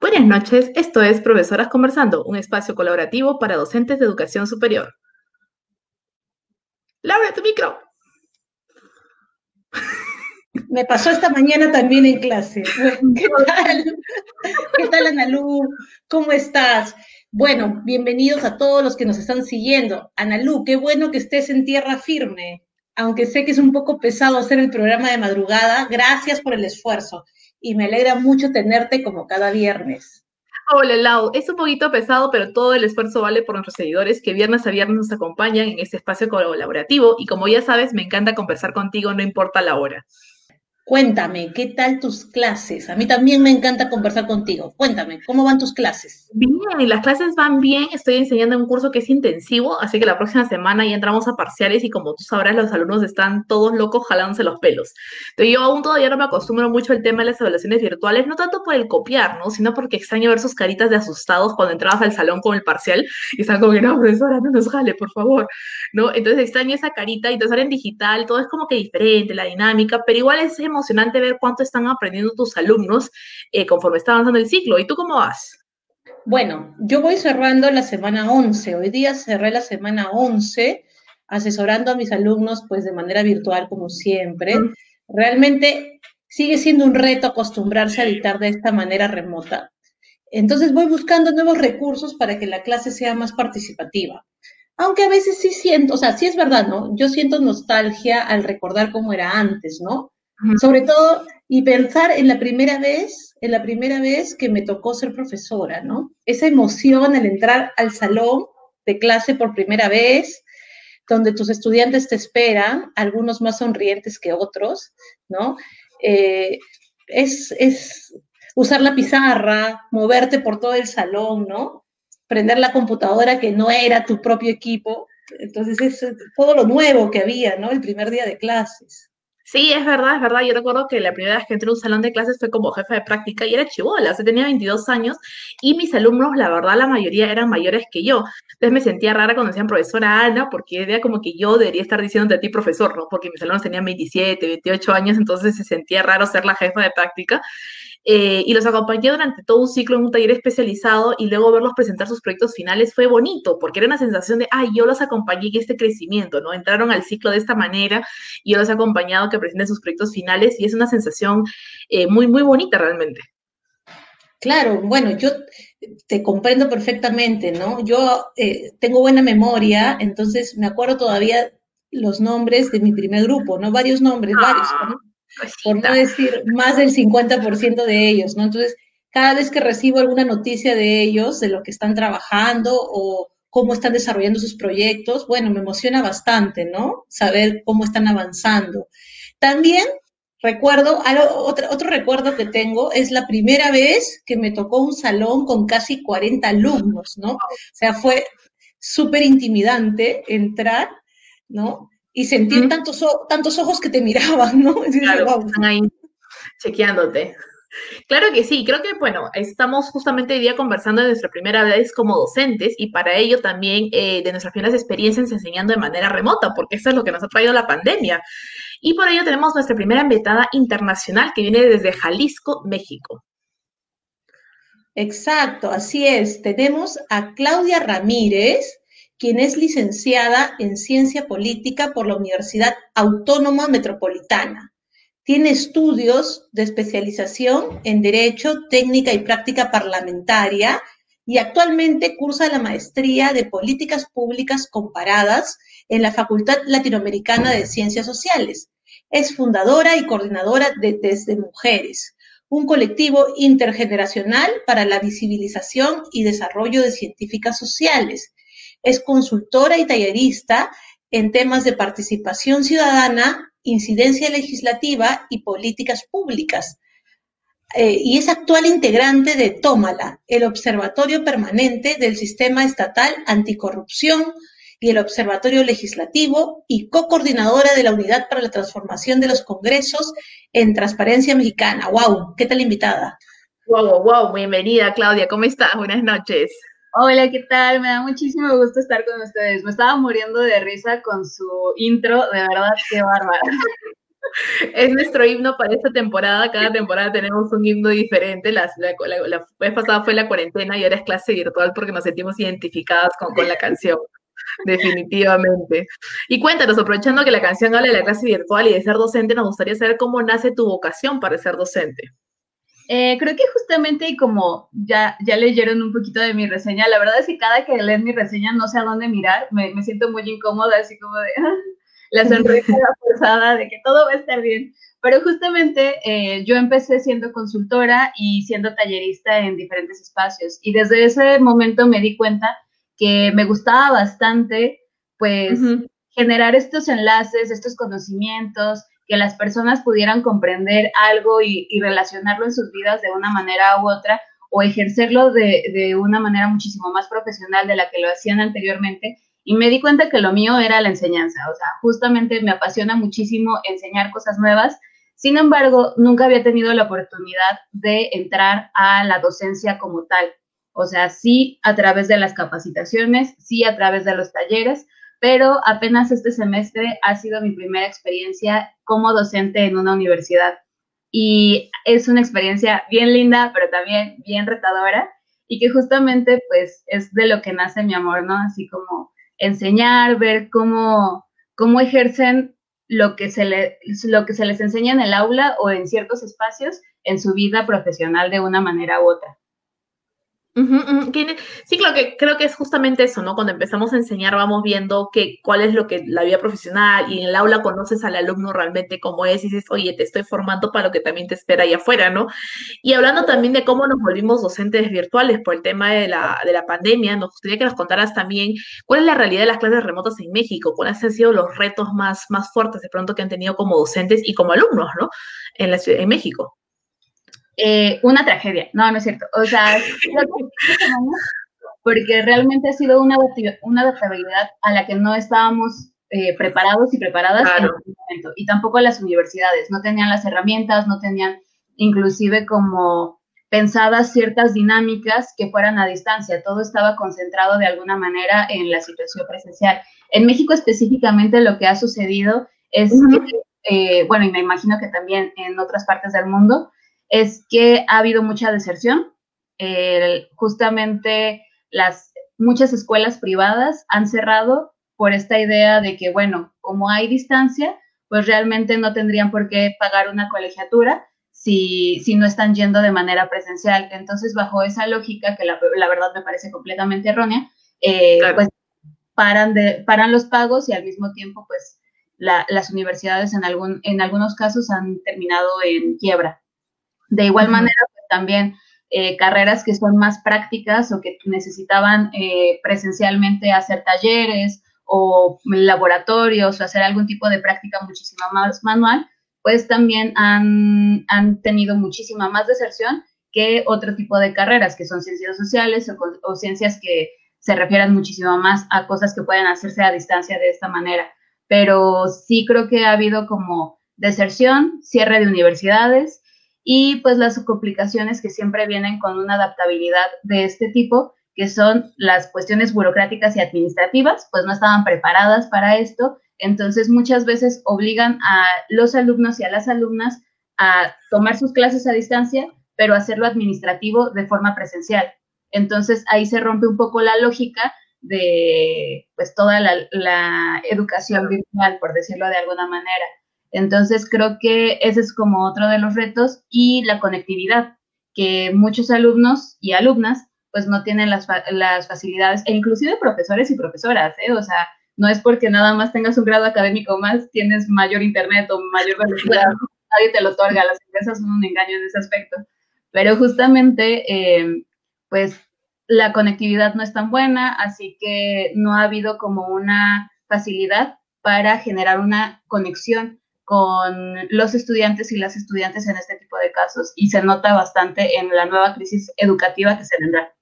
Buenas noches, esto es Profesoras Conversando, un espacio colaborativo para docentes de educación superior. Laura, tu micro. Me pasó esta mañana también en clase. ¿Qué tal? ¿Qué tal, Analú? ¿Cómo estás? Bueno, bienvenidos a todos los que nos están siguiendo. Analú, qué bueno que estés en tierra firme. Aunque sé que es un poco pesado hacer el programa de madrugada, gracias por el esfuerzo y me alegra mucho tenerte como cada viernes. Hola Lau, es un poquito pesado, pero todo el esfuerzo vale por nuestros seguidores que viernes a viernes nos acompañan en este espacio colaborativo y como ya sabes, me encanta conversar contigo, no importa la hora. Cuéntame, ¿qué tal tus clases? A mí también me encanta conversar contigo. Cuéntame, ¿cómo van tus clases? Bien, las clases van bien. Estoy enseñando un curso que es intensivo, así que la próxima semana ya entramos a parciales y como tú sabrás, los alumnos están todos locos jalándose los pelos. Entonces yo aún todavía no me acostumbro mucho al tema de las evaluaciones virtuales, no tanto por el copiar, ¿no? Sino porque extraño ver sus caritas de asustados cuando entrabas al salón con el parcial y están como que, no, profesora, no nos jale, por favor, ¿no? Entonces extraño esa carita y entonces ahora en digital todo es como que diferente, la dinámica, pero igual es emocionante ver cuánto están aprendiendo tus alumnos eh, conforme está avanzando el ciclo. ¿Y tú cómo vas? Bueno, yo voy cerrando la semana 11. Hoy día cerré la semana 11 asesorando a mis alumnos pues de manera virtual como siempre. Realmente sigue siendo un reto acostumbrarse a editar de esta manera remota. Entonces voy buscando nuevos recursos para que la clase sea más participativa. Aunque a veces sí siento, o sea, sí es verdad, ¿no? Yo siento nostalgia al recordar cómo era antes, ¿no? Sobre todo, y pensar en la primera vez, en la primera vez que me tocó ser profesora, ¿no? Esa emoción al entrar al salón de clase por primera vez, donde tus estudiantes te esperan, algunos más sonrientes que otros, ¿no? Eh, es, es usar la pizarra, moverte por todo el salón, ¿no? Prender la computadora que no era tu propio equipo. Entonces, es todo lo nuevo que había, ¿no? El primer día de clases. Sí, es verdad, es verdad. Yo recuerdo que la primera vez que entré a un salón de clases fue como jefa de práctica y era chivola, o sea, tenía 22 años y mis alumnos, la verdad, la mayoría eran mayores que yo. Entonces me sentía rara cuando decían profesora Ana, porque era como que yo debería estar diciendo a ti profesor, ¿no? Porque mis alumnos tenían 27, 28 años, entonces se sentía raro ser la jefa de práctica. Eh, y los acompañé durante todo un ciclo en un taller especializado y luego verlos presentar sus proyectos finales fue bonito, porque era una sensación de, ay, yo los acompañé en este crecimiento, ¿no? Entraron al ciclo de esta manera y yo los he acompañado que presenten sus proyectos finales y es una sensación eh, muy, muy bonita realmente. Claro, bueno, yo te comprendo perfectamente, ¿no? Yo eh, tengo buena memoria, entonces me acuerdo todavía los nombres de mi primer grupo, ¿no? Varios nombres, varios, ¿no? Ah por no decir más del 50% de ellos, ¿no? Entonces, cada vez que recibo alguna noticia de ellos, de lo que están trabajando o cómo están desarrollando sus proyectos, bueno, me emociona bastante, ¿no? Saber cómo están avanzando. También recuerdo, otro, otro recuerdo que tengo es la primera vez que me tocó un salón con casi 40 alumnos, ¿no? O sea, fue súper intimidante entrar, ¿no? Y sentir tantos, tantos ojos que te miraban, ¿no? claro, están ahí chequeándote. Claro que sí, creo que, bueno, estamos justamente hoy día conversando de nuestra primera vez como docentes y para ello también eh, de nuestras primeras experiencias enseñando de manera remota, porque eso es lo que nos ha traído la pandemia. Y por ello tenemos nuestra primera invitada internacional que viene desde Jalisco, México. Exacto, así es. Tenemos a Claudia Ramírez, quien es licenciada en Ciencia Política por la Universidad Autónoma Metropolitana. Tiene estudios de especialización en Derecho, Técnica y Práctica Parlamentaria y actualmente cursa la maestría de Políticas Públicas Comparadas en la Facultad Latinoamericana de Ciencias Sociales. Es fundadora y coordinadora de Desde Mujeres, un colectivo intergeneracional para la visibilización y desarrollo de científicas sociales es consultora y tallerista en temas de participación ciudadana, incidencia legislativa y políticas públicas. Eh, y es actual integrante de Tómala, el Observatorio Permanente del Sistema Estatal Anticorrupción y el Observatorio Legislativo y co-coordinadora de la Unidad para la Transformación de los Congresos en Transparencia Mexicana. ¡Wow! ¿Qué tal invitada? ¡Wow, wow! Bienvenida, Claudia. ¿Cómo estás? Buenas noches. Hola, ¿qué tal? Me da muchísimo gusto estar con ustedes. Me estaba muriendo de risa con su intro, de verdad, qué bárbaro. Es nuestro himno para esta temporada. Cada temporada tenemos un himno diferente. La, vez pasada fue la cuarentena y ahora es clase virtual porque nos sentimos identificadas con, la canción. Definitivamente. Y cuéntanos, aprovechando que la canción habla de la clase virtual y de ser docente, nos gustaría saber cómo nace tu vocación para ser docente. Eh, creo que justamente y como ya, ya leyeron un poquito de mi reseña, la verdad es que cada que leen mi reseña no sé a dónde mirar, me, me siento muy incómoda, así como de la sonrisa forzada de que todo va a estar bien. Pero justamente eh, yo empecé siendo consultora y siendo tallerista en diferentes espacios y desde ese momento me di cuenta que me gustaba bastante, pues, generar estos enlaces, estos conocimientos, que las personas pudieran comprender algo y, relacionarlo en sus vidas de una manera u otra o ejercerlo de, de, una manera muchísimo más profesional de la que lo hacían anteriormente. Y me di cuenta que lo mío era la enseñanza, o sea, justamente me apasiona muchísimo enseñar cosas nuevas. Sin embargo, nunca había tenido la oportunidad de entrar a la docencia como tal. O sea, sí a través de las capacitaciones, sí a través de los talleres, pero apenas este semestre ha sido mi primera experiencia como docente en una universidad. Y es una experiencia bien linda, pero también bien retadora y que justamente pues es de lo que nace mi amor, ¿no? Así como enseñar, ver cómo, cómo ejercen lo que, se le, lo que se les enseña en el aula o en ciertos espacios en su vida profesional de una manera u otra. Sí, creo que es justamente eso, ¿no? Cuando empezamos a enseñar vamos viendo que, cuál es lo que la vida profesional y en el aula conoces al alumno realmente cómo es y dices, oye, te estoy formando para lo que también te espera ahí afuera, ¿no? Y hablando también de cómo nos volvimos docentes virtuales por el tema de la, de la pandemia, nos gustaría que nos contaras también cuál es la realidad de las clases remotas en México, cuáles han sido los retos más, más fuertes de pronto que han tenido como docentes y como alumnos, ¿no? En, la, en México. Eh, una tragedia. No, no es cierto. O sea, porque realmente ha sido una, una adaptabilidad a la que no estábamos eh, preparados y preparadas en ese momento. Y tampoco las universidades, no tenían las herramientas, no tenían inclusive como pensadas ciertas dinámicas que fueran a distancia. Todo estaba concentrado de alguna manera en la situación presencial. En México específicamente lo que ha sucedido es que, eh, bueno, y me imagino que también en otras partes del mundo, es que ha habido mucha deserción. justamente las muchas escuelas privadas han cerrado por esta idea de que, bueno, como hay distancia, pues realmente no tendrían por qué pagar una colegiatura si, si no están yendo de manera presencial. Entonces, bajo esa lógica, que la, verdad me parece completamente errónea, eh, pues paran, de, paran los pagos y al mismo tiempo, pues las universidades en, algún, en algunos casos han terminado en quiebra. De igual manera, pues, también eh, carreras que son más prácticas o que necesitaban eh, presencialmente hacer talleres o laboratorios o hacer algún tipo de práctica muchísimo más manual, pues también han, han tenido muchísima más deserción que otro tipo de carreras, que son ciencias sociales o, o ciencias que se refieren muchísimo más a cosas que pueden hacerse a distancia de esta manera. Pero sí creo que ha habido como deserción, cierre de universidades, y pues las complicaciones que siempre vienen con una adaptabilidad de este tipo, que son las cuestiones burocráticas y administrativas, pues no estaban preparadas para esto, entonces muchas veces obligan a los alumnos y a las alumnas a tomar sus clases a distancia, pero hacerlo administrativo de forma presencial. Entonces ahí se rompe un poco la lógica de pues toda la, la educación virtual, por decirlo de alguna manera. Entonces creo que ese es como otro de los retos y la conectividad, que muchos alumnos y alumnas pues no tienen las, las facilidades, e inclusive profesores y profesoras, ¿eh? O sea, no es porque nada más tengas un grado académico más, tienes mayor internet o mayor velocidad, nadie te lo otorga, las empresas son un engaño en ese aspecto. Pero justamente, eh, pues la conectividad no es tan buena, así que no ha habido como una facilidad para generar una conexión con los estudiantes y las estudiantes en este tipo de casos y se nota bastante en la nueva crisis educativa que se vendrá.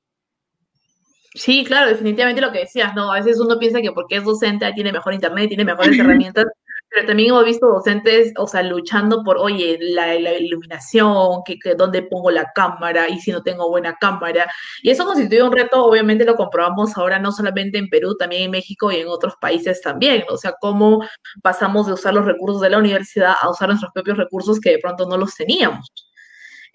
Sí, claro, definitivamente lo que decías, ¿no? A veces uno piensa que porque es docente tiene mejor internet, tiene mejores herramientas, Pero también hemos visto docentes, o sea, luchando por, oye, la, iluminación, que, que, dónde pongo la cámara y si no tengo buena cámara. Y eso constituye un reto, obviamente lo comprobamos ahora no solamente en Perú, también en México y en otros países también. O sea, cómo pasamos de usar los recursos de la universidad a usar nuestros propios recursos que de pronto no los teníamos.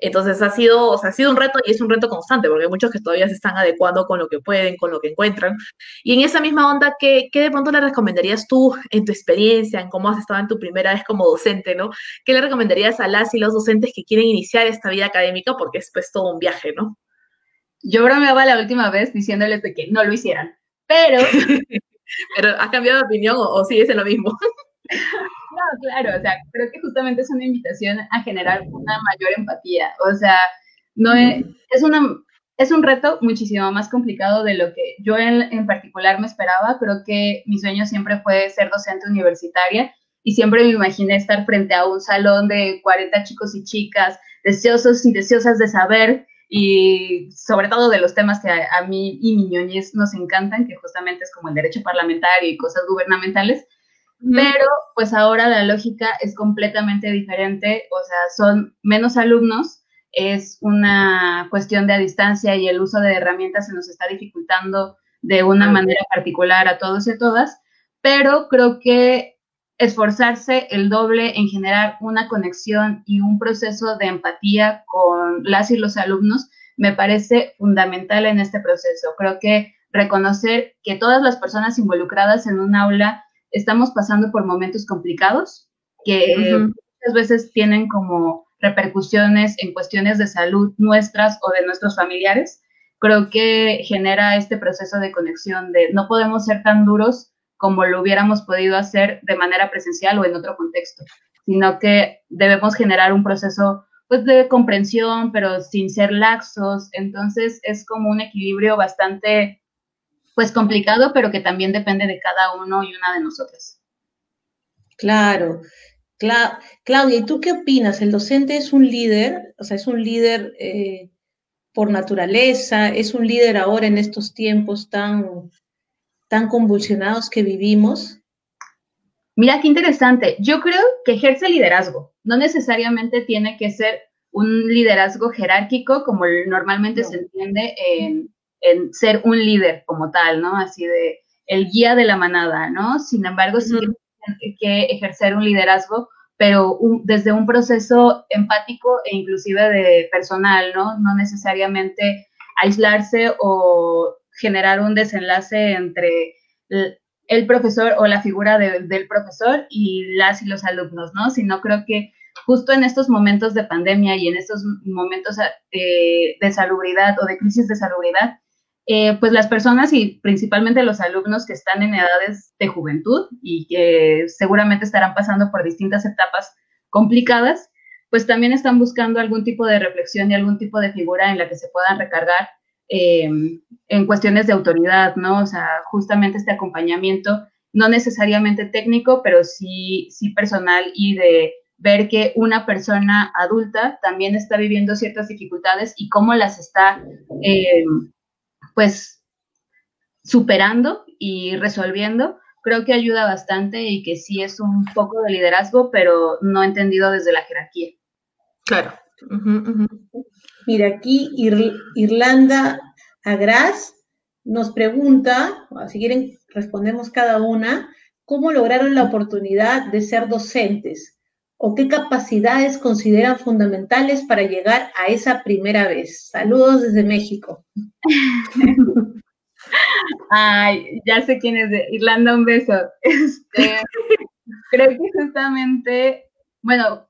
Entonces ha sido, o sea, ha sido un reto y es un reto constante, porque hay muchos que todavía se están adecuando con lo que pueden, con lo que encuentran. Y en esa misma onda, ¿qué, qué de pronto le recomendarías tú en tu experiencia, en cómo has estado en tu primera vez como docente, ¿no? ¿Qué le recomendarías a las y los docentes que quieren iniciar esta vida académica? Porque es pues todo un viaje, ¿no? Yo bromeaba la última vez diciéndoles de que no lo hicieran, pero... pero ¿has cambiado de opinión o, o sigues en lo mismo? Claro, o sea, creo que justamente es una invitación a generar una mayor empatía. O sea, no es, es una es un reto muchísimo más complicado de lo que yo en, en, particular me esperaba. Creo que mi sueño siempre fue ser docente universitaria y siempre me imaginé estar frente a un salón de 40 chicos y chicas deseosos y deseosas de saber y sobre todo de los temas que a, a mí y mi ñoñez nos encantan, que justamente es como el derecho parlamentario y cosas gubernamentales. Pero pues ahora la lógica es completamente diferente, o sea, son menos alumnos, es una cuestión de a distancia y el uso de herramientas se nos está dificultando de una manera particular a todos y a todas, pero creo que esforzarse el doble en generar una conexión y un proceso de empatía con las y los alumnos me parece fundamental en este proceso. Creo que reconocer que todas las personas involucradas en un aula estamos pasando por momentos complicados que muchas veces tienen como repercusiones en cuestiones de salud nuestras o de nuestros familiares. Creo que genera este proceso de conexión de no podemos ser tan duros como lo hubiéramos podido hacer de manera presencial o en otro contexto, sino que debemos generar un proceso pues de comprensión, pero sin ser laxos. Entonces es como un equilibrio bastante pues complicado, pero que también depende de cada uno y una de nosotras. Claro. Claudia, ¿y tú qué opinas? ¿El docente es un líder? O sea, es un líder eh, por naturaleza, es un líder ahora en estos tiempos tan, tan convulsionados que vivimos. Mira, qué interesante. Yo creo que ejerce liderazgo. No necesariamente tiene que ser un liderazgo jerárquico como normalmente se entiende en, en ser un líder como tal, ¿no? Así de el guía de la manada, ¿no? Sin embargo, sí tiene que ejercer un liderazgo, pero desde un proceso empático e inclusive de personal, ¿no? No necesariamente aislarse o generar un desenlace entre el profesor o la figura del profesor y las y los alumnos, ¿no? Sino creo que justo en estos momentos de pandemia y en estos momentos eh, de salubridad o de crisis de salubridad, eh, pues las personas y principalmente los alumnos que están en edades de juventud y que seguramente estarán pasando por distintas etapas complicadas, pues también están buscando algún tipo de reflexión y algún tipo de figura en la que se puedan recargar eh, en cuestiones de autoridad, ¿no? O sea, justamente este acompañamiento, no necesariamente técnico, pero sí, sí personal y de ver que una persona adulta también está viviendo ciertas dificultades y cómo las está eh, pues superando y resolviendo, creo que ayuda bastante y que sí es un poco de liderazgo, pero no entendido desde la jerarquía. Claro. Mira, aquí Irlanda Agras nos pregunta, si quieren respondemos cada una, ¿cómo lograron la oportunidad de ser docentes? O qué capacidades consideran fundamentales para llegar a esa primera vez? Saludos desde México. Ay, ya sé quién es de Irlanda, un beso. Este, creo que justamente, bueno,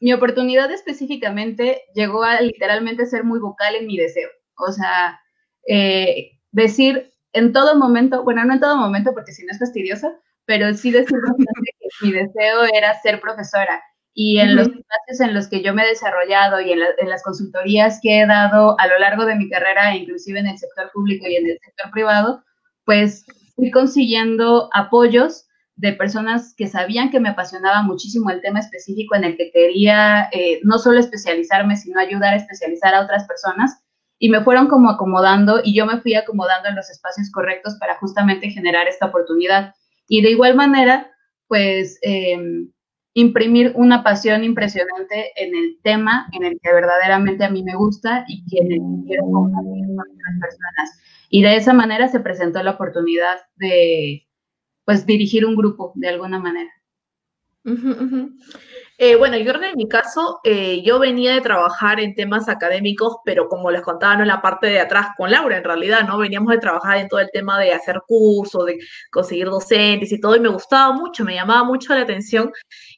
mi oportunidad específicamente llegó a literalmente ser muy vocal en mi deseo. O sea, eh, decir en todo momento, bueno, no en todo momento porque si no es fastidioso, pero sí decir que mi deseo era ser profesora. Y en los espacios en los que yo me he desarrollado y en, las consultorías que he dado a lo largo de mi carrera, inclusive en el sector público y en el sector privado, pues fui consiguiendo apoyos de personas que sabían que me apasionaba muchísimo el tema específico en el que quería eh, no solo especializarme, sino ayudar a especializar a otras personas. Y me fueron como acomodando y yo me fui acomodando en los espacios correctos para justamente generar esta oportunidad. Y de igual manera, pues em, imprimir una pasión impresionante en el tema en el que verdaderamente a mí me gusta y que quiero compartir con otras personas. Y de esa manera se presentó la oportunidad de, pues, dirigir un grupo de alguna manera. Eh, bueno, yo en mi caso, eh, yo venía de trabajar en temas académicos, pero como les contaba, no en la parte de atrás con Laura, en realidad, ¿no? Veníamos de trabajar en todo el tema de hacer cursos, de conseguir docentes y todo, y me gustaba mucho, me llamaba mucho la atención.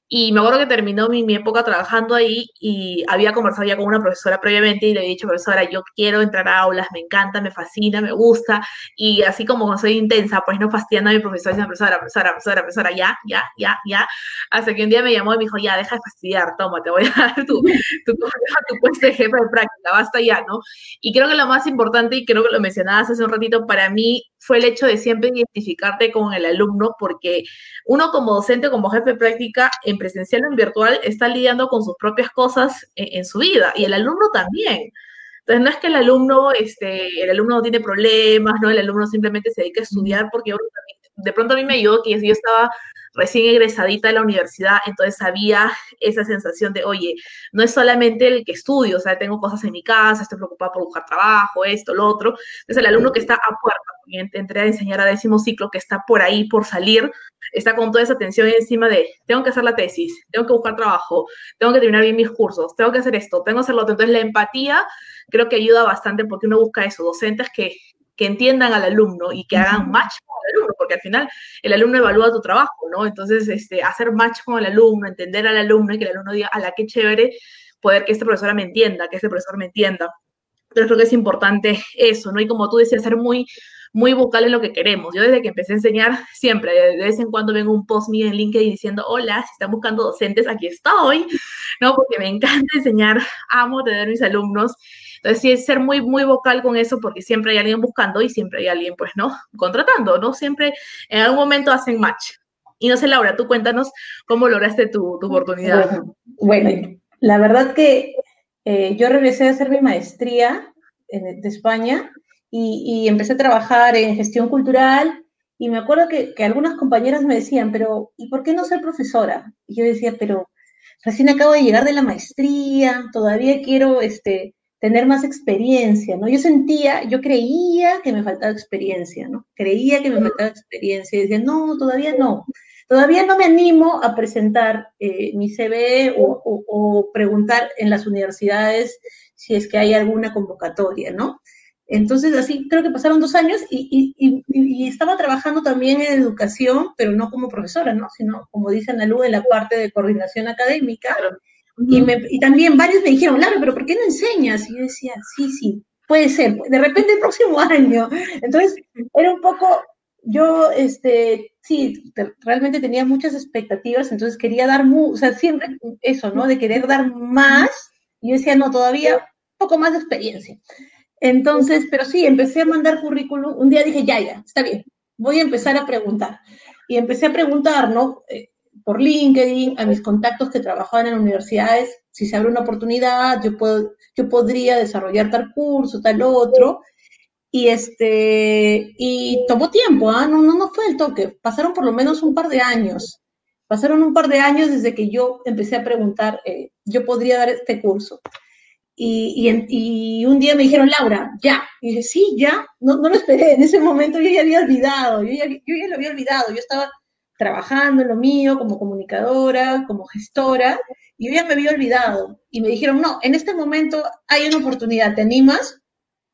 Y me acuerdo que terminó mi, mi, época trabajando ahí y había conversado ya con una profesora previamente y le he dicho, profesora, yo quiero entrar a aulas, me encanta, me fascina, me gusta. Y así como soy intensa, pues no fastidiando a mi profesora, dice, profesora, profesora, profesora, profesora, ya, ya, ya, ya. Hasta que un día me llamó y me dijo, ya, deja de fastidiar, toma, te voy a dar tu, tu, tu, puesto de jefe de práctica, basta ya, ¿no? Y creo que lo más importante, y creo que lo mencionabas hace un ratito, para mí fue el hecho de siempre identificarte con el alumno, porque uno como docente, como jefe de práctica, en presencial o en virtual, está lidiando con sus propias cosas en, su vida, y el alumno también. Entonces, no es que el alumno, este, el alumno no tiene problemas, ¿no? El alumno simplemente se dedica a estudiar, porque de pronto a mí me ayudó que yo estaba recién egresadita de la universidad, entonces había esa sensación de, oye, no es solamente el que estudio, o sea, tengo cosas en mi casa, estoy preocupada por buscar trabajo, esto, lo otro. Entonces el alumno que está a puerta, entré a enseñar a décimo ciclo, que está por ahí, por salir, está con toda esa tensión encima de, tengo que hacer la tesis, tengo que buscar trabajo, tengo que terminar bien mis cursos, tengo que hacer esto, tengo que hacer lo otro. Entonces la empatía creo que ayuda bastante porque uno busca eso, docentes que que entiendan al alumno y que hagan match con el alumno, porque al final el alumno evalúa tu trabajo, ¿no? Entonces, este, hacer match con el alumno, entender al alumno y que el alumno diga, a la que chévere poder que este profesora me entienda, que este profesor me entienda. Pero creo que es importante eso, ¿no? Y como tú decías, ser muy, muy vocal en lo que queremos. Yo desde que empecé a enseñar, siempre, de vez en cuando vengo un post mío en LinkedIn diciendo, hola, si están buscando docentes, aquí estoy, ¿no? Porque me encanta enseñar, amo tener mis alumnos entonces, sí es ser muy, muy vocal con eso porque siempre hay alguien buscando y siempre hay alguien, pues, ¿no? Contratando, ¿no? Siempre en algún momento hacen match. Y no sé, Laura, tú cuéntanos cómo lograste tu, tu oportunidad. Bueno, la verdad que eh, yo regresé a hacer mi maestría en, de España y, y, empecé a trabajar en gestión cultural y me acuerdo que, que, algunas compañeras me decían, pero ¿y por qué no ser profesora? Y yo decía, pero recién acabo de llegar de la maestría, todavía quiero este, tener más experiencia, ¿no? Yo sentía, yo creía que me faltaba experiencia, ¿no? Creía que me faltaba experiencia y decía, no, todavía no. Todavía no me animo a presentar eh, mi CV o, preguntar en las universidades si es que hay alguna convocatoria, ¿no? Entonces, así creo que pasaron dos años y, y, estaba trabajando también en educación, pero no como profesora, ¿no? Sino, como dice Analu, en la parte de coordinación académica. Y, también varios me dijeron, Laura, pero ¿por qué no enseñas? Y yo decía, sí, sí, puede ser, de repente el próximo año. Entonces, era un poco, yo, este, sí, realmente tenía muchas expectativas, entonces quería dar, o sea, siempre eso, ¿no? De querer dar más. Y yo decía, no, todavía un poco más de experiencia. Entonces, pero sí, empecé a mandar currículum. Un día dije, ya, ya, está bien, voy a empezar a preguntar. Y empecé a preguntar, ¿no? Eh, por LinkedIn, a mis contactos que trabajaban en universidades, si se abre una oportunidad, yo, puedo, yo podría desarrollar tal curso, tal otro. Y, este, y tomó tiempo, ¿ah? no, no, no fue el toque, pasaron por lo menos un par de años. Pasaron un par de años desde que yo empecé a preguntar, eh, yo podría dar este curso. Y, y, y, un día me dijeron, Laura, ya. Y dije, sí, ya. No, no lo esperé. En ese momento yo ya había olvidado. Yo ya, yo ya lo había olvidado. Yo estaba trabajando en lo mío como comunicadora, como gestora, y yo ya me había olvidado. Y me dijeron, no, en este momento hay una oportunidad, ¿te animas?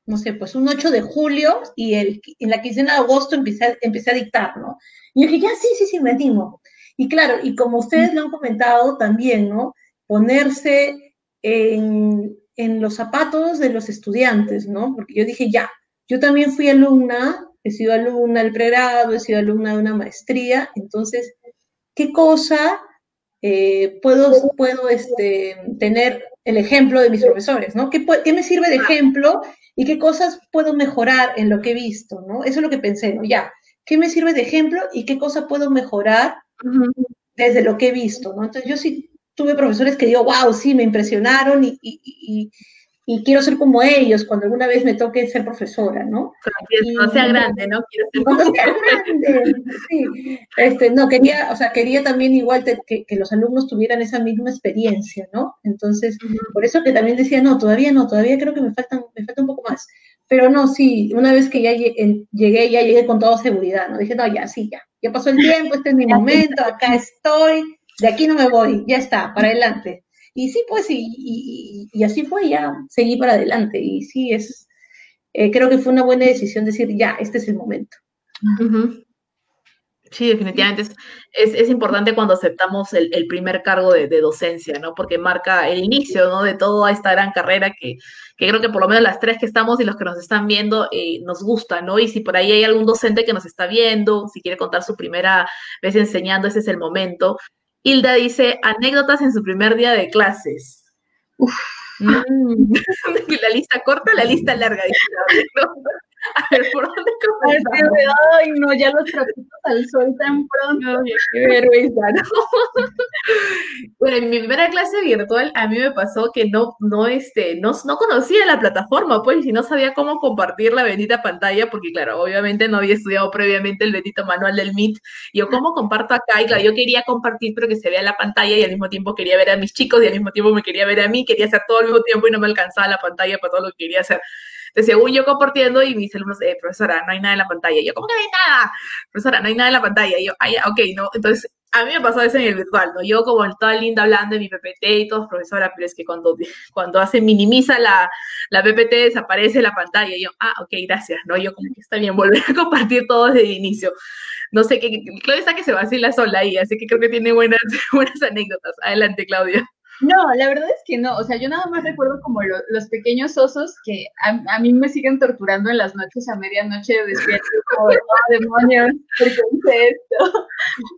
No sé, pues un 8 de julio y el, en la quincena de agosto empecé, empecé a dictar, ¿no? Y dije, ya, sí, sí, sí, me animo. Y claro, y como ustedes lo han comentado también, ¿no? Ponerse en, en los zapatos de los estudiantes, ¿no? Porque yo dije, ya, yo también fui alumna he sido alumna del pregrado, he sido alumna de una maestría, entonces, ¿qué cosa eh, puedo, puedo este, tener el ejemplo de mis profesores, ¿no? ¿Qué, ¿Qué, me sirve de ejemplo y qué cosas puedo mejorar en lo que he visto, ¿no? Eso es lo que pensé, ¿no? Ya, ¿qué me sirve de ejemplo y qué cosa puedo mejorar desde lo que he visto, ¿no? Entonces, yo sí tuve profesores que digo, wow, sí, me impresionaron y, y, y quiero ser como ellos cuando alguna vez me toque ser profesora, ¿no? no sea grande, ¿no? Quiero ser cuando sea grande, sí. Este, no, quería, o sea, quería también igual que, que, los alumnos tuvieran esa misma experiencia, ¿no? Entonces, por eso que también decía, no, todavía no, todavía creo que me faltan, me falta un poco más. Pero no, sí, una vez que ya llegué, ya llegué con toda seguridad, ¿no? Dije, no, ya, sí, ya, ya pasó el tiempo, este es mi momento, acá estoy, de aquí no me voy, ya está, para adelante. Y sí, pues, y, así fue, ya seguí para adelante. Y sí, es, eh, creo que fue una buena decisión decir, ya, este es el momento. Sí, definitivamente es, es, importante cuando aceptamos el, primer cargo de, docencia, ¿no? Porque marca el inicio, ¿no? De toda esta gran carrera que, que creo que por lo menos las tres que estamos y los que nos están viendo eh, nos gusta, ¿no? Y si por ahí hay algún docente que nos está viendo, si quiere contar su primera vez enseñando, ese es el momento. Hilda dice, anécdotas en su primer día de clases. Uf. Mm. la lista corta, la lista larga. Dice, A ver, ¿por dónde comenzamos? Ay, no, ya los trapitos al sol tan pronto. qué vergüenza, ¿no? bueno, en mi primera clase virtual a mí me pasó que no, no, este, no, no conocía la plataforma, pues, y no sabía cómo compartir la bendita pantalla, porque claro, obviamente no había estudiado previamente el bendito manual del Meet. Yo, ¿cómo comparto acá? Y claro, yo quería compartir, pero que se vea la pantalla y al mismo tiempo quería ver a mis chicos y al mismo tiempo me quería ver a mí, quería hacer todo al mismo tiempo y no me alcanzaba la pantalla para todo lo que quería hacer. Entonces, según yo compartiendo y mis alumnos, eh, profesora, no hay nada en la pantalla. Yo, ¿cómo que no hay nada? Profesora, no hay nada en la pantalla. Y yo, ah, ya, ok, ¿no? Entonces, a mí me pasó eso en el virtual, ¿no? Yo como toda linda hablando de mi PPT y todo, profesora, pero es que cuando, cuando hace, minimiza la, la PPT, desaparece la pantalla. Y yo, ah, ok, gracias, ¿no? Yo como que está bien, volver a compartir todo desde el inicio. No sé, qué, Claudia está que se vacila sola ahí, así que creo que tiene buenas, buenas anécdotas. Adelante, Claudia. No, la verdad es que no. O sea, yo nada más recuerdo como los pequeños osos que a, mí me siguen torturando en las noches a medianoche despierto como oh, demonios, porque hice esto.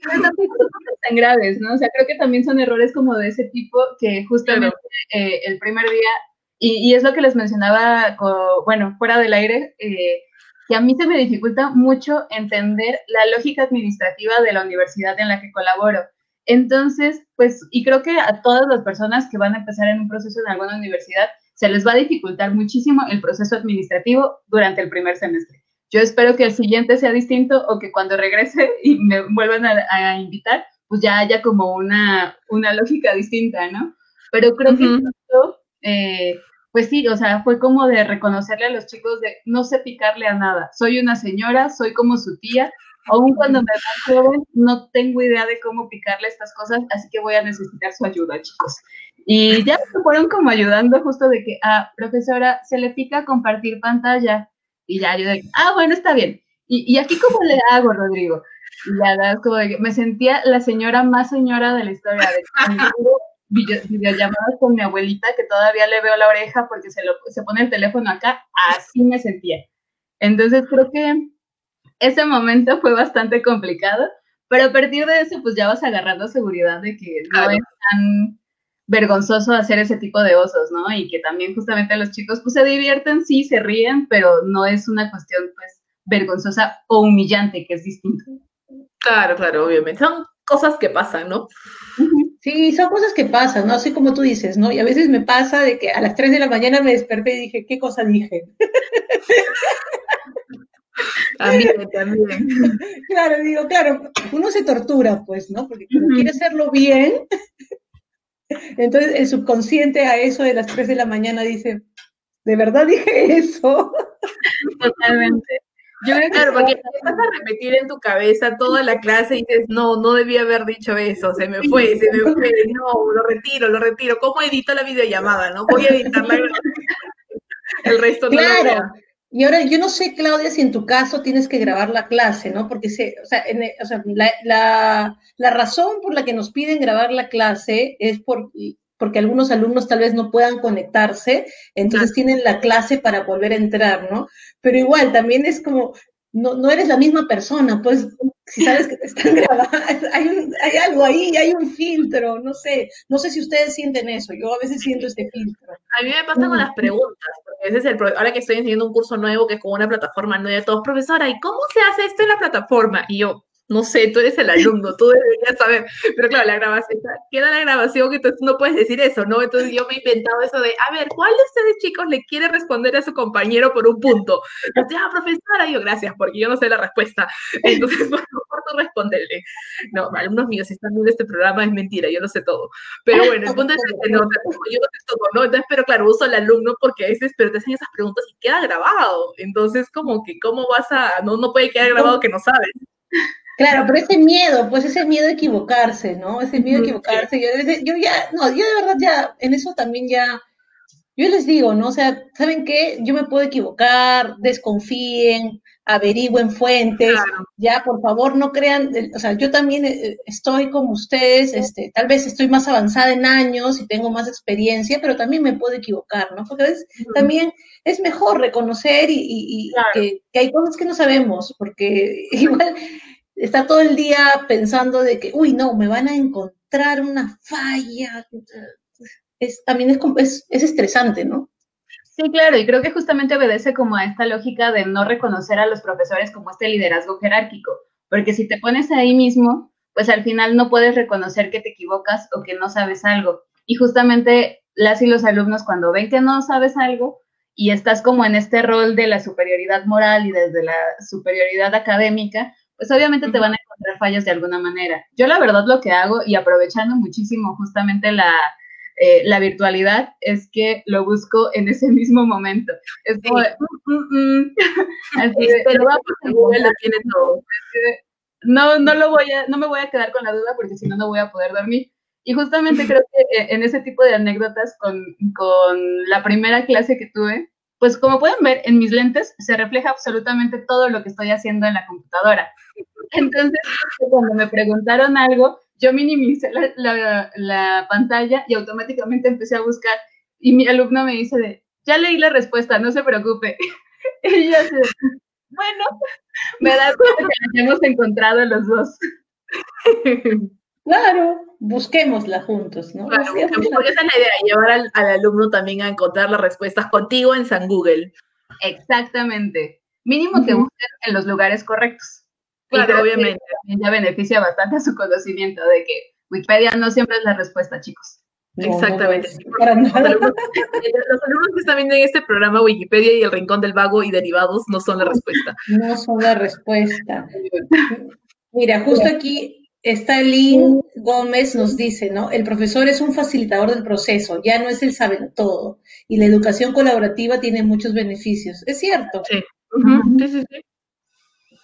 Pero tampoco son tan graves, ¿no? O sea, creo que también son errores como de ese tipo que justamente eh, el primer día, y, es lo que les mencionaba, bueno, fuera del aire, eh, que a mí se me dificulta mucho entender la lógica administrativa de la universidad en la que colaboro. Entonces, pues, y creo que a todas las personas que van a empezar en un proceso en alguna universidad, se les va a dificultar muchísimo el proceso administrativo durante el primer semestre. Yo espero que el siguiente sea distinto o que cuando regrese y me vuelvan a, invitar, pues ya haya como una, una lógica distinta, ¿no? Pero creo que eh, pues sí, o sea, fue como de reconocerle a los chicos de no sé picarle a nada. Soy una señora, soy como su tía, Aún cuando me veo joven, no tengo idea de cómo picarle estas cosas, así que voy a necesitar su ayuda, chicos. Y ya me fueron como ayudando justo de que, ah, profesora, se le pica compartir pantalla. Y ya yo de, ah, bueno, está bien. Y, y aquí cómo le hago, Rodrigo. Y ya como de que me sentía la señora más señora de la historia. De videollamadas con mi abuelita, que todavía le veo la oreja porque se, lo, se pone el teléfono acá, así me sentía. Entonces creo que ese momento fue bastante complicado, pero a partir de eso, pues ya vas agarrando seguridad de que no es tan vergonzoso hacer ese tipo de osos, ¿no? Y que también justamente los chicos pues se divierten, sí, se ríen, pero no es una cuestión pues vergonzosa o humillante, que es distinto. Claro, claro, obviamente. Son cosas que pasan, ¿no? Sí, son cosas que pasan, ¿no? Así como tú dices, ¿no? Y a veces me pasa de que a las 3 de la mañana me desperté y dije, ¿qué cosa dije? También, también. Claro, digo, claro, uno se tortura, pues, ¿no? Porque quiere hacerlo bien, entonces el subconsciente a eso de las 3 de la mañana dice, ¿de verdad dije eso? Totalmente. Yo creo claro, porque vas a repetir en tu cabeza toda la clase y dices, no, no debía haber dicho eso, se me fue, se me fue, no, lo retiro, lo retiro. ¿Cómo edito la videollamada? No voy a editarla. El resto no claro. Y ahora, yo no sé, Claudia, si en tu caso tienes que grabar la clase, ¿no? Porque se, o sea, o sea la, la, la, razón por la que nos piden grabar la clase es por, porque algunos alumnos tal vez no puedan conectarse, entonces tienen la clase para volver a entrar, ¿no? Pero igual, también es como, no, no eres la misma persona, pues si sabes que te están grabando, hay, un, hay algo ahí, hay un filtro, no sé, no sé si ustedes sienten eso, yo a veces siento este filtro. A mí me pasa con las preguntas, porque ese es el ahora que estoy enseñando un curso nuevo que es con una plataforma nueva, todos, profesora, ¿y cómo se hace esto en la plataforma? Y yo, no sé, tú eres el alumno, tú deberías saber. Pero claro, la grabación, queda la grabación, entonces no puedes decir eso, ¿no? Entonces yo me he inventado eso de, a ver, ¿cuál de ustedes chicos le quiere responder a su compañero por un punto? Entonces, ah, profesora, yo gracias, porque yo no sé la respuesta. Entonces, por favor, tú responderle. No, alumnos míos, si están viendo este programa, es mentira, yo lo sé todo. Pero bueno, el punto es que no, yo no sé todo, ¿no? Entonces, pero claro, uso al alumno porque a veces, pero te hacen esas preguntas y queda grabado. Entonces, como que, ¿cómo vas a, no, no puede quedar grabado que no sabes? Claro, pero ese miedo, pues ese miedo de equivocarse, ¿no? Ese miedo de equivocarse. Yo, ya, no, yo de verdad ya, en eso también ya, yo les digo, ¿no? O sea, ¿saben qué? Yo me puedo equivocar, desconfíen, averigüen fuentes, ya, por favor, no crean, o sea, yo también eh, estoy como ustedes, este, tal vez estoy más avanzada en años y tengo más experiencia, pero también me puedo equivocar, ¿no? Porque a veces también es mejor reconocer y, que, que hay cosas que no sabemos, porque igual está todo el día pensando de que, uy, no, me van a encontrar una falla. Es, también es, es, estresante, ¿no? Sí, claro, y creo que justamente obedece como a esta lógica de no reconocer a los profesores como este liderazgo jerárquico, porque si te pones ahí mismo, pues al final no puedes reconocer que te equivocas o que no sabes algo. Y justamente las y los alumnos cuando ven que no sabes algo y estás como en este rol de la superioridad moral y desde la superioridad académica, pues obviamente te van a encontrar fallas de alguna manera. Yo la verdad lo que hago y aprovechando muchísimo justamente la, eh, la virtualidad es que lo busco en ese mismo momento. Es como mm, mm, mm". No, no lo voy a, no me voy a quedar con la duda porque si no, no voy a poder dormir. Y justamente creo que eh, en ese tipo de anécdotas con, con la primera clase que tuve, pues como pueden ver en mis lentes se refleja absolutamente todo lo que estoy haciendo en la computadora. Entonces, cuando me preguntaron algo, yo minimicé la, pantalla y automáticamente empecé a buscar. Y mi alumno me dice de, ya leí la respuesta, no se preocupe. y yo así, bueno, me da cuenta que la hemos encontrado los dos. Claro, busquémosla juntos, ¿no? Claro, esa es la idea, llevar al, alumno también a encontrar las respuestas contigo en San Google. Exactamente. Mínimo que busquen en los lugares correctos. Claro, obviamente. Ya beneficia bastante a su conocimiento de que Wikipedia no siempre es la respuesta, chicos. Exactamente. los, alumnos, que están viendo en este programa Wikipedia y el Rincón del Vago y derivados no son la respuesta. No son la respuesta. Mira, justo aquí Stalin Gómez nos dice, ¿no? El profesor es un facilitador del proceso, ya no es el saber todo. Y la educación colaborativa tiene muchos beneficios. Es cierto. Sí. sí, sí, sí.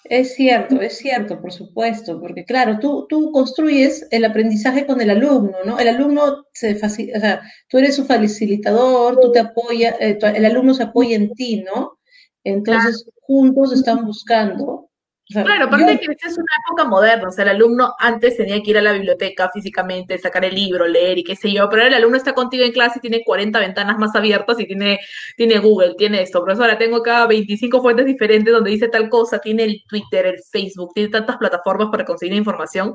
Es cierto, es cierto, por supuesto, porque claro, tú, tú construyes el aprendizaje con el alumno, ¿no? El alumno se facilita, o sea, tú eres su facilitador, tú te apoyas, eh, el alumno se apoya en ti, ¿no? Entonces, juntos están buscando claro, aparte que esta es una época moderna, o sea, el alumno antes tenía que ir a la biblioteca físicamente, sacar el libro, leer y qué sé yo, pero el alumno está contigo en clase y tiene 40 ventanas más abiertas y tiene, tiene Google, tiene esto. Profesora, tengo acá 25 fuentes diferentes donde dice tal cosa, tiene el Twitter, el Facebook, tiene tantas plataformas para conseguir información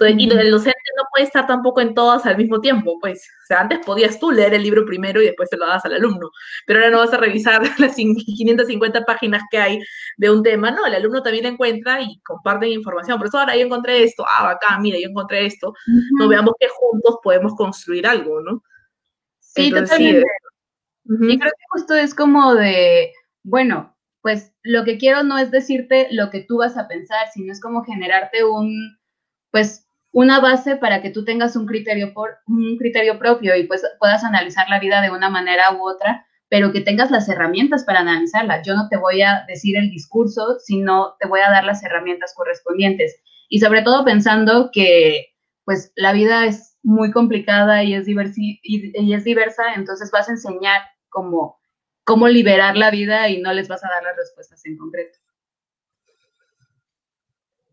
y el docente no puede estar tampoco en todas al mismo tiempo, pues, o sea, antes podías tú leer el libro primero y después te lo das al alumno, pero ahora no vas a revisar las 550 páginas que hay de un tema, no, el alumno también encuentra y comparte información, por eso ahora yo encontré esto, ah, acá, mira, yo encontré esto, no veamos que juntos podemos construir algo, ¿no? Sí, totalmente. Y creo que justo es como de, bueno, pues lo que quiero no es decirte lo que tú vas a pensar, sino es como generarte un, pues una base para que tú tengas un criterio, por, un criterio propio y pues puedas analizar la vida de una manera u otra, pero que tengas las herramientas para analizarla. Yo no te voy a decir el discurso, sino te voy a dar las herramientas correspondientes. Y sobre todo pensando que pues la vida es muy complicada y es, diversi y, es diversa, entonces vas a enseñar cómo, cómo liberar la vida y no les vas a dar las respuestas en concreto.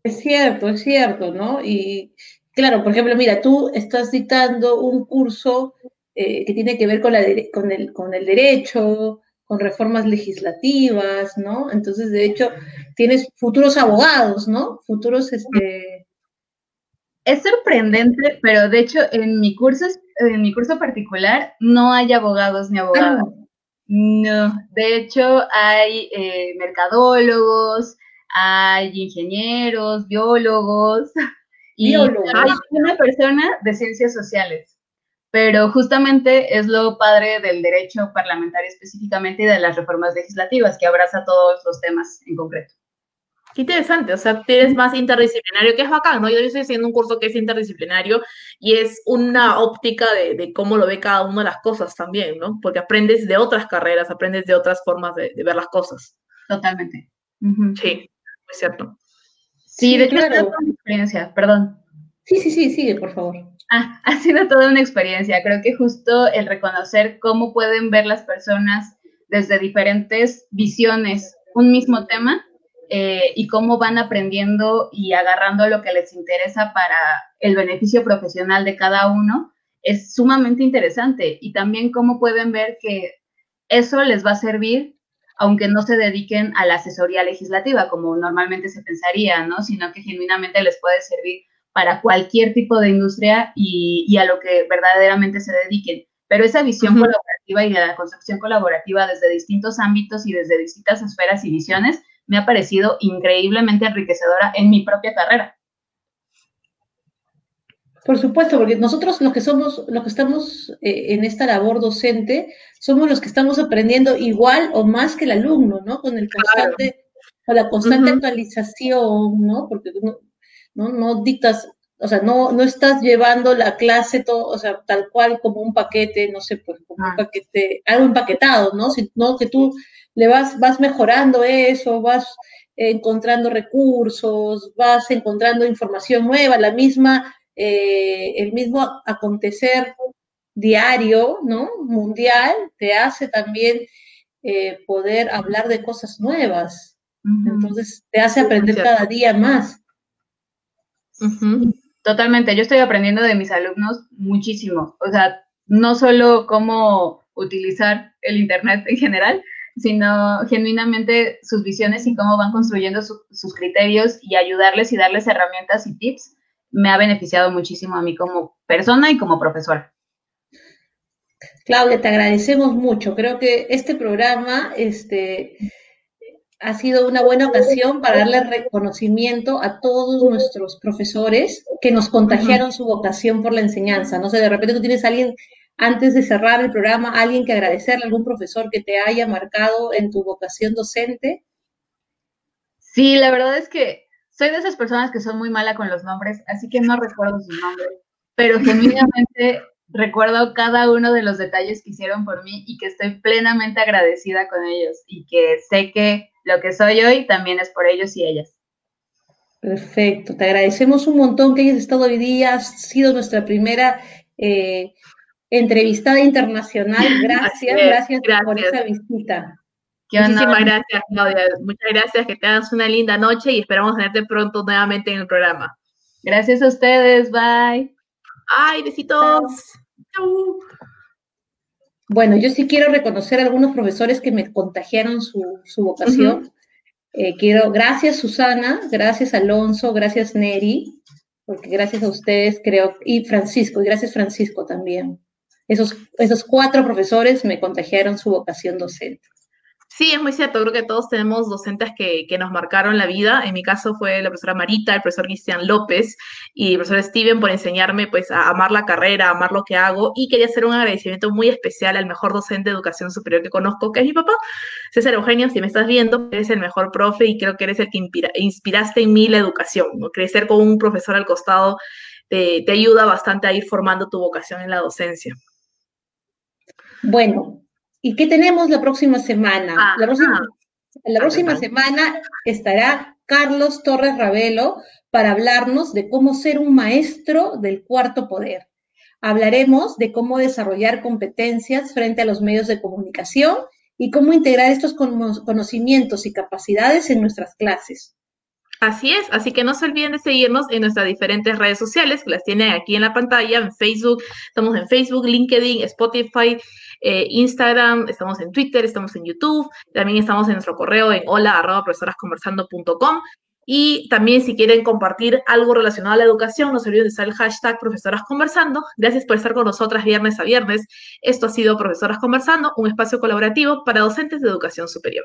Es cierto, es cierto, ¿no? Y claro, por ejemplo, mira, tú estás dictando un curso eh, que tiene que ver con, la con, el, con el derecho, con reformas legislativas, ¿no? Entonces, de hecho, tienes futuros abogados, ¿no? Futuros, este... Es sorprendente, pero de hecho, en mi curso, en mi curso particular, no hay abogados ni abogadas. Ah. No, de hecho, hay eh, mercadólogos, hay ingenieros, biólogos y hay una persona de ciencias sociales. Pero justamente es lo padre del derecho parlamentario específicamente y de las reformas legislativas, que abraza todos los temas en concreto. Qué interesante, o sea, tienes más interdisciplinario, que es bacán, ¿no? Yo estoy haciendo un curso que es interdisciplinario y es una óptica de, cómo lo ve cada una de las cosas también, ¿no? Porque aprendes de otras carreras, aprendes de otras formas de, ver las cosas. Totalmente. Sí, es cierto. Sí, de hecho, ha sido toda una experiencia, perdón. Sí, sí, sí, sigue, por favor. Ah, ha sido toda una experiencia. Creo que justo el reconocer cómo pueden ver las personas desde diferentes visiones un mismo tema eh, y cómo van aprendiendo y agarrando lo que les interesa para el beneficio profesional de cada uno, es sumamente interesante. Y también cómo pueden ver que eso les va a servir aunque no se dediquen a la asesoría legislativa, como normalmente se pensaría, ¿no? Sino que genuinamente les puede servir para cualquier tipo de industria y, a lo que verdaderamente se dediquen. Pero esa visión colaborativa y de la construcción colaborativa desde distintos ámbitos y desde distintas esferas y visiones me ha parecido increíblemente enriquecedora en mi propia carrera. Por supuesto, porque nosotros los que somos, los que estamos eh, en esta labor docente, somos los que estamos aprendiendo igual o más que el alumno, ¿no? Con el constante, con la constante actualización, ¿no? Porque no, no, dictas, o sea, no, no estás llevando la clase todo, o sea, tal cual como un paquete, no sé, pues como un ah. paquete, algo empaquetado, ¿no? Sino que tú le vas, vas mejorando eso, vas encontrando recursos, vas encontrando información nueva, la misma, eh, el mismo acontecer diario, ¿no? Mundial, te hace también eh, poder hablar de cosas nuevas. Entonces, te hace aprender cada día más. Totalmente, yo estoy aprendiendo de mis alumnos muchísimo. O sea, no solo cómo utilizar el Internet en general, sino genuinamente sus visiones y cómo van construyendo sus criterios y ayudarles y darles herramientas y tips, me ha beneficiado muchísimo a mí como persona y como profesora. Claudia, te agradecemos mucho. Creo que este programa este, ha sido una buena ocasión para darle reconocimiento a todos nuestros profesores que nos contagiaron su vocación por la enseñanza. No sé, de repente tú tienes a alguien antes de cerrar el programa, alguien que agradecerle, algún profesor que te haya marcado en tu vocación docente? Sí, la verdad es que soy de esas personas que son muy mala con los nombres, así que no recuerdo su nombre, pero genuinamente recuerdo cada uno de los detalles que hicieron por mí y que estoy plenamente agradecida con ellos y que sé que lo que soy hoy también es por ellos y ellas. Perfecto, te agradecemos un montón que hayas estado hoy día, has sido nuestra primera eh, entrevistada internacional. Gracias, gracias, por esa visita. Muchísimas gracias, Claudia. Muchas gracias, que tengas una linda noche y esperamos tenerte pronto nuevamente en el programa. Gracias a ustedes, bye. Ay, besitos. Chau. Bueno, yo sí quiero reconocer a algunos profesores que me contagiaron su, vocación. Eh, quiero, gracias Susana, gracias Alonso, gracias Neri, porque gracias a ustedes creo, y Francisco, y gracias Francisco también. Esos, esos cuatro profesores me contagiaron su vocación docente. Sí, es muy cierto. Creo que todos tenemos docentes que, nos marcaron la vida. En mi caso fue la profesora Marita, el profesor Cristian López y el profesor Steven por enseñarme pues a amar la carrera, a amar lo que hago. Y quería hacer un agradecimiento muy especial al mejor docente de educación superior que conozco, que es mi papá, César Eugenio. Si me estás viendo, eres el mejor profe y creo que eres el que inspiraste en mí la educación. Crecer con un profesor al costado te ayuda bastante a ir formando tu vocación en la docencia. Bueno, ¿y qué tenemos la próxima semana? Ah, la próxima, ah. semana estará Carlos Torres Ravelo para hablarnos de cómo ser un maestro del cuarto poder. Hablaremos de cómo desarrollar competencias frente a los medios de comunicación y cómo integrar estos conocimientos y capacidades en nuestras clases. Así es, así que no se olviden de seguirnos en nuestras diferentes redes sociales, que las tienen aquí en la pantalla, en Facebook, estamos en Facebook, LinkedIn, Spotify, eh, Instagram, estamos en Twitter, estamos en YouTube, también estamos en nuestro correo en hola y también si quieren compartir algo relacionado a la educación, no se olviden de usar el hashtag Profesoras Conversando. Gracias por estar con nosotras viernes a viernes. Esto ha sido Profesoras Conversando, un espacio colaborativo para docentes de educación superior.